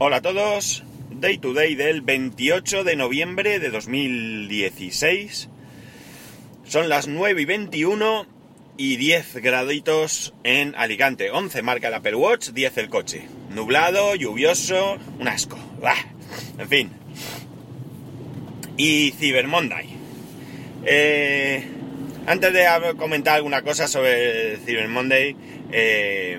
Hola a todos, Day to Day del 28 de noviembre de 2016. Son las 9 y 21 y 10 graditos en Alicante. 11 marca el Apple Watch, 10 el coche. Nublado, lluvioso, un asco. Bah. En fin. Y Cyber Monday. Eh, antes de comentar alguna cosa sobre Cyber Monday, eh,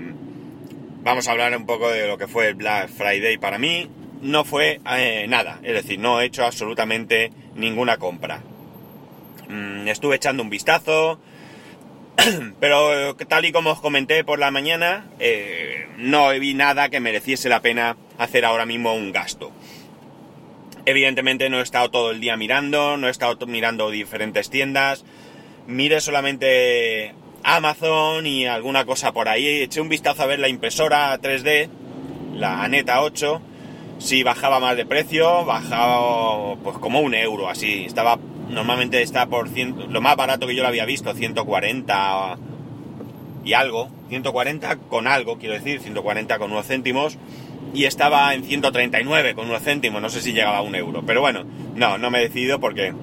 vamos a hablar un poco de lo que fue el Black Friday para mí. No fue eh, nada, es decir, no he hecho absolutamente ninguna compra. Mm, estuve echando un vistazo, pero tal y como os comenté por la mañana, eh, no vi nada que mereciese la pena hacer ahora mismo un gasto. Evidentemente no he estado todo el día mirando, no he estado mirando diferentes tiendas, mire solamente Amazon y alguna cosa por ahí. Eché un vistazo a ver la impresora 3D, la Aneta 8, si bajaba más de precio, bajaba pues como un euro, así. Estaba, normalmente está por ciento, lo más barato que yo lo había visto, 140 y algo, 140 con algo, quiero decir, 140 con unos céntimos, y estaba en 139 con unos céntimos, no sé si llegaba a un euro, pero bueno, no, no me he decidido porque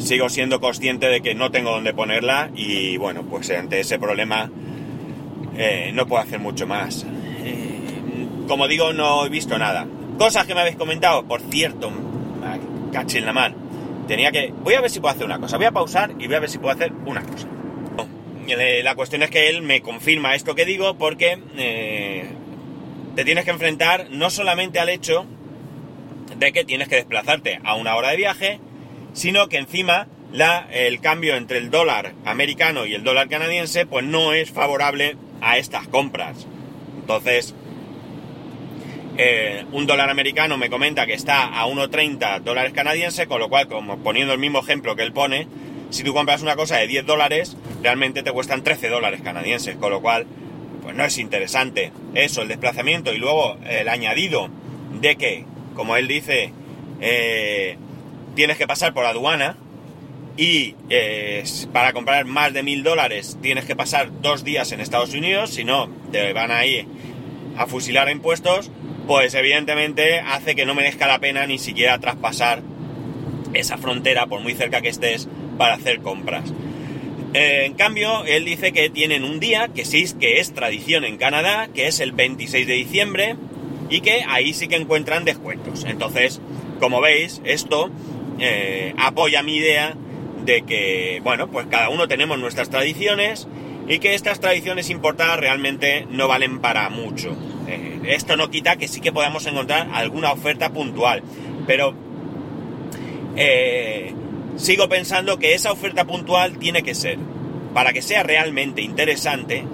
sigo siendo consciente de que no tengo dónde ponerla y bueno, pues ante ese problema eh, no puedo hacer mucho más. Eh, como digo, no he visto nada. Cosas que me habéis comentado, por cierto, caché en la mano. Tenía que... Voy a ver si puedo hacer una cosa. Voy a pausar y voy a ver si puedo hacer una cosa. Eh, la cuestión es que él me confirma esto que digo porque te tienes que enfrentar no solamente al hecho de que tienes que desplazarte a una hora de viaje, sino que encima la, el cambio entre el dólar americano y el dólar canadiense pues no es favorable a estas compras. Entonces, eh, un dólar americano me comenta que está a 1,30 dólares canadienses, con lo cual, como poniendo el mismo ejemplo que él pone, si tú compras una cosa de 10 dólares, realmente te cuestan 13 dólares canadienses, con lo cual, pues no es interesante eso, el desplazamiento y luego el añadido de que, como él dice, eh, tienes que pasar por aduana y eh, para comprar más de mil dólares tienes que pasar dos días en Estados Unidos, si no te van a ir a fusilar impuestos, pues evidentemente hace que no merezca la pena ni siquiera traspasar esa frontera por muy cerca que estés para hacer compras. Eh, en cambio, él dice que tienen un día, que sí, que es tradición en Canadá, que es el 26 de diciembre, y que ahí sí que encuentran descuentos. Entonces, como veis, esto eh, apoya mi idea de que, bueno, pues cada uno tenemos nuestras tradiciones y que estas tradiciones importadas realmente no valen para mucho. Eh, esto no quita que sí que podamos encontrar alguna oferta puntual, pero eh, sigo pensando que esa oferta puntual tiene que ser, para que sea realmente interesante,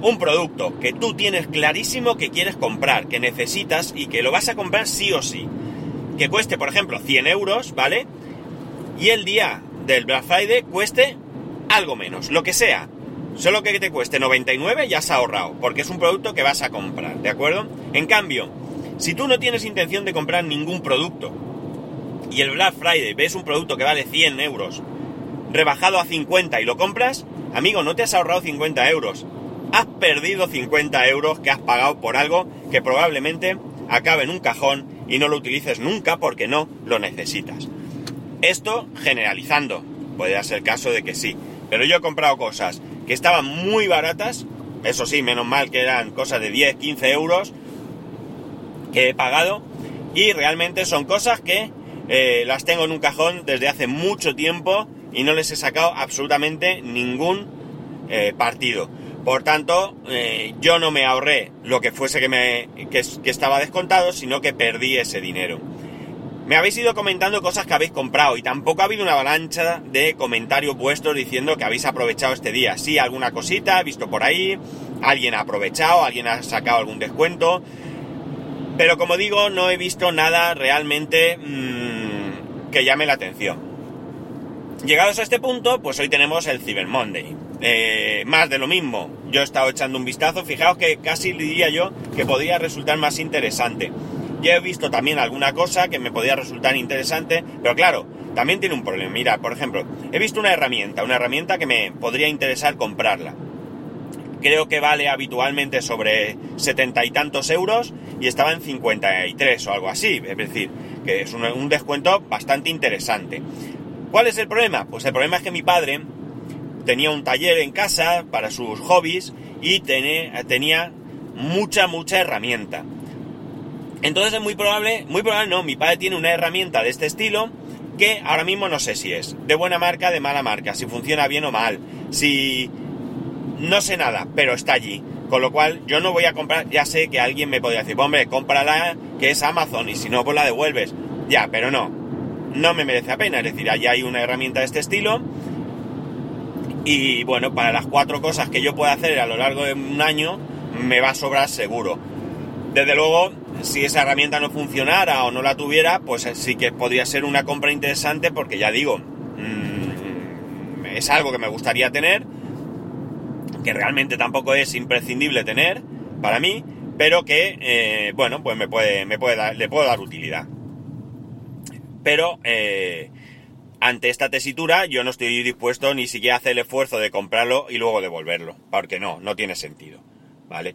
un producto que tú tienes clarísimo que quieres comprar, que necesitas y que lo vas a comprar sí o sí que cueste, por ejemplo, 100 euros, ¿vale? Y el día del Black Friday cueste algo menos, lo que sea. Solo que te cueste 99 ya has ahorrado, porque es un producto que vas a comprar, ¿de acuerdo? En cambio, si tú no tienes intención de comprar ningún producto y el Black Friday ves un producto que vale 100 euros rebajado a 50 y lo compras, amigo, no te has ahorrado 50 euros. Has perdido 50 euros que has pagado por algo que probablemente acabe en un cajón y no lo utilices nunca porque no lo necesitas. Esto generalizando, puede ser caso de que sí, pero yo he comprado cosas que estaban muy baratas, eso sí, menos mal que eran cosas de 10, 15 euros que he pagado y realmente son cosas que eh, las tengo en un cajón desde hace mucho tiempo y no les he sacado absolutamente ningún eh, partido. Por tanto, eh, yo no me ahorré lo que fuese que, me, que, estaba descontado, sino que perdí ese dinero. Me habéis ido comentando cosas que habéis comprado y tampoco ha habido una avalancha de comentarios vuestros diciendo que habéis aprovechado este día. Sí, alguna cosita he visto por ahí, alguien ha aprovechado, alguien ha sacado algún descuento, pero como digo, no he visto nada realmente mmm, que llame la atención. Llegados a este punto, pues hoy tenemos el Cyber Monday. Eh, más de lo mismo. Yo he estado echando un vistazo, fijaos que casi diría yo que podría resultar más interesante. Ya he visto también alguna cosa que me podría resultar interesante, pero claro, también tiene un problema. Mira, por ejemplo, he visto una herramienta, una herramienta que me podría interesar comprarla. Creo que vale habitualmente sobre setenta y tantos euros y estaba en 53 o algo así. Es decir, que es un, descuento bastante interesante. ¿Cuál es el problema? Pues el problema es que mi padre tenía un taller en casa para sus hobbies y tenía mucha, mucha herramienta. Entonces es muy probable, muy probable no, mi padre tiene una herramienta de este estilo que ahora mismo no sé si es de buena marca, de mala marca, si funciona bien o mal, si no sé nada, pero está allí. Con lo cual yo no voy a comprar, ya sé que alguien me podría decir, hombre, cómprala que es Amazon y si no, pues la devuelves. Ya, pero no, no me merece la pena. Es decir, allí hay una herramienta de este estilo. Y bueno, para las cuatro cosas que yo pueda hacer a lo largo de un año, me va a sobrar seguro. Desde luego, si esa herramienta no funcionara o no la tuviera, pues sí que podría ser una compra interesante porque ya digo, mm, es algo que me gustaría tener que realmente tampoco es imprescindible tener para mí, pero que, eh, bueno, pues me puede, me puede dar, le puedo dar utilidad. Pero eh, ante esta tesitura yo no estoy dispuesto ni siquiera a hacer el esfuerzo de comprarlo y luego devolverlo, porque no, no tiene sentido, ¿vale?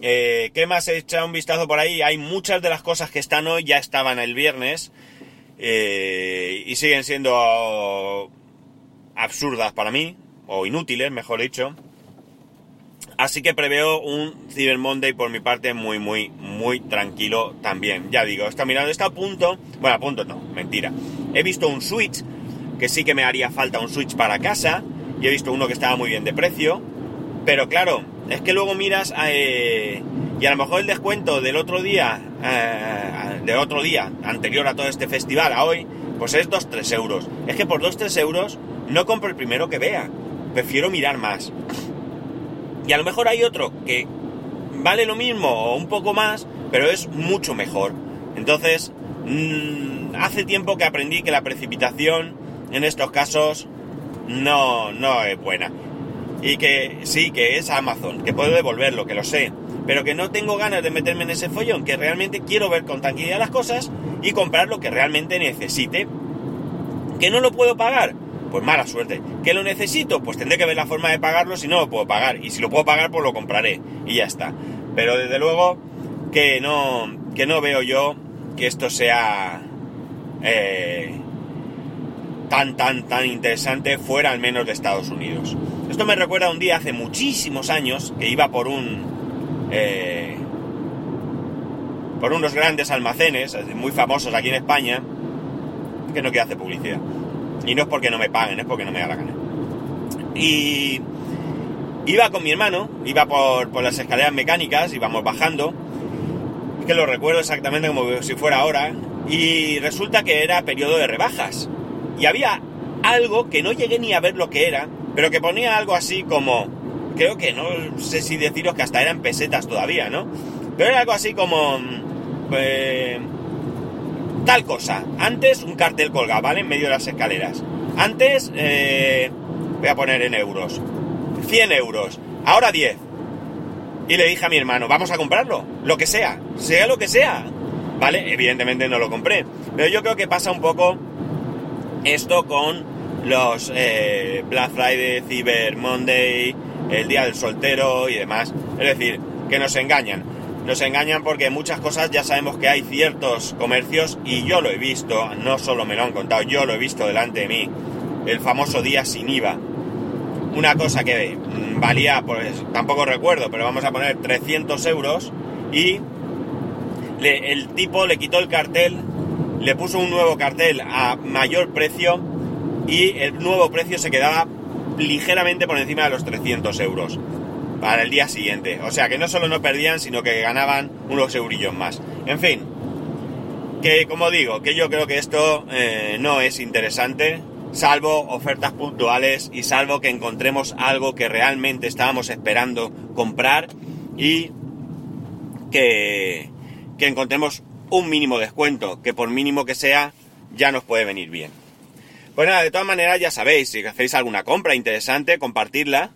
Eh, ¿Qué más he echado un vistazo por ahí? Hay muchas de las cosas que están hoy ya estaban el viernes y siguen siendo absurdas para mí, o inútiles, mejor dicho. Así que preveo un Cyber Monday por mi parte muy, muy, muy tranquilo también. Ya digo, está mirando, está a punto. Bueno, a punto no, mentira. He visto un Switch, que sí que me haría falta un Switch para casa. Y he visto uno que estaba muy bien de precio. Pero claro, es que luego miras eh, y a lo mejor el descuento del otro día, eh, del otro día, anterior a todo este festival, a hoy, pues es 2-3 euros. Es que por 2-3 euros no compro el primero que vea. Prefiero mirar más. Y a lo mejor hay otro que vale lo mismo o un poco más, pero es mucho mejor. Entonces, mm, hace tiempo que aprendí que la precipitación en estos casos no, no es buena. Y que sí, que es Amazon, que puedo devolverlo, que lo sé. Pero que no tengo ganas de meterme en ese follón, que realmente quiero ver con tranquilidad las cosas y comprar lo que realmente necesite. Que no lo puedo pagar, pues mala suerte. ¿Que lo necesito? Pues tendré que ver la forma de pagarlo si no lo puedo pagar. Y si lo puedo pagar, pues lo compraré. Y ya está. Pero desde luego que no, que no veo yo que esto sea eh, tan, tan, tan interesante fuera al menos de Estados Unidos. Esto me recuerda un día hace muchísimos años que iba por un... Eh, por unos grandes almacenes muy famosos aquí en España, que no quiero hacer publicidad y no es porque no me paguen, es porque no me da la gana. Y iba con mi hermano, iba por, por las escaleras mecánicas, íbamos bajando, que lo recuerdo exactamente como si fuera ahora, y resulta que era periodo de rebajas. Y había algo que no llegué ni a ver lo que era, pero que ponía algo así como, creo que no sé si deciros que hasta eran pesetas todavía, ¿no? Pero era algo así como... Eh, tal cosa. Antes un cartel colgado, ¿vale? En medio de las escaleras. Antes, eh, voy a poner en euros. 100 euros. Ahora 10. Y le dije a mi hermano, vamos a comprarlo. Lo que sea. Sea lo que sea. ¿Vale? Evidentemente no lo compré. Pero yo creo que pasa un poco esto con los eh, Black Friday, Cyber Monday, el Día del Soltero y demás. Es decir, que nos engañan nos engañan porque muchas cosas ya sabemos que hay ciertos comercios y yo lo he visto, no solo me lo han contado, yo lo he visto delante de mí, el famoso día sin IVA. Una cosa que mm, valía, pues tampoco recuerdo, pero vamos a poner 300 euros y el tipo le quitó el cartel, le puso un nuevo cartel a mayor precio y el nuevo precio se quedaba ligeramente por encima de los 300 euros para el día siguiente. O sea que no solo no perdían, sino que ganaban unos eurillos más. En fin, que como digo, que yo creo que esto eh, no es interesante, salvo ofertas puntuales y salvo que encontremos algo que realmente estábamos esperando comprar y que, que encontremos un mínimo descuento, que por mínimo que sea, ya nos puede venir bien. Pues nada, de todas maneras ya sabéis, si hacéis alguna compra interesante, compartirla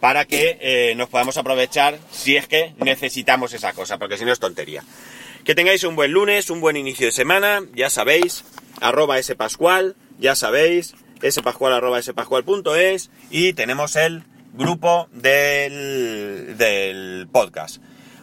para que eh, nos podamos aprovechar si es que necesitamos esa cosa, porque si no es tontería. Que tengáis un buen lunes, un buen inicio de semana, ya sabéis, arroba spascual, ya sabéis, spascual arroba y tenemos el grupo del, del podcast.